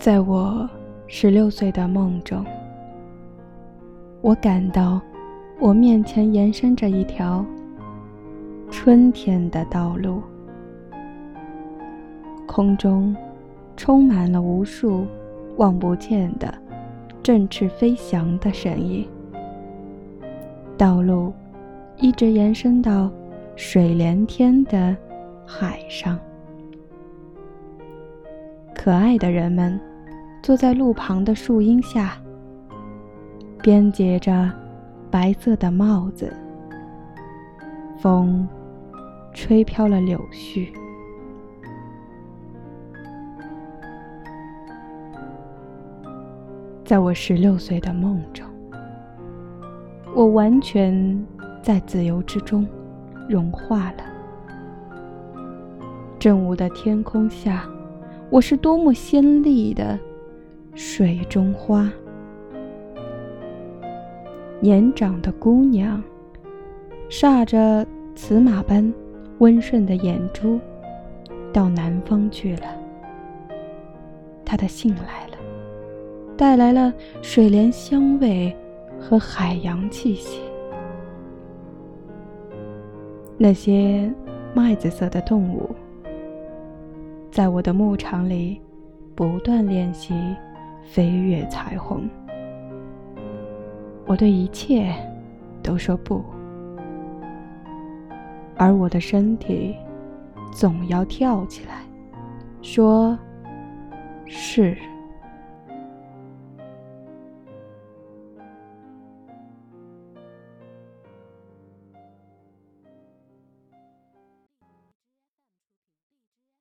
在我十六岁的梦中，我感到我面前延伸着一条春天的道路，空中充满了无数望不见的振翅飞翔的身影，道路一直延伸到水连天的海上。可爱的人们坐在路旁的树荫下，编结着白色的帽子。风吹飘了柳絮。在我十六岁的梦中，我完全在自由之中融化了。正午的天空下。我是多么鲜丽的水中花，年长的姑娘，煞着瓷马般温顺的眼珠，到南方去了。她的信来了，带来了水莲香味和海洋气息。那些麦子色的动物。在我的牧场里，不断练习飞越彩虹。我对一切都说不，而我的身体总要跳起来，说是。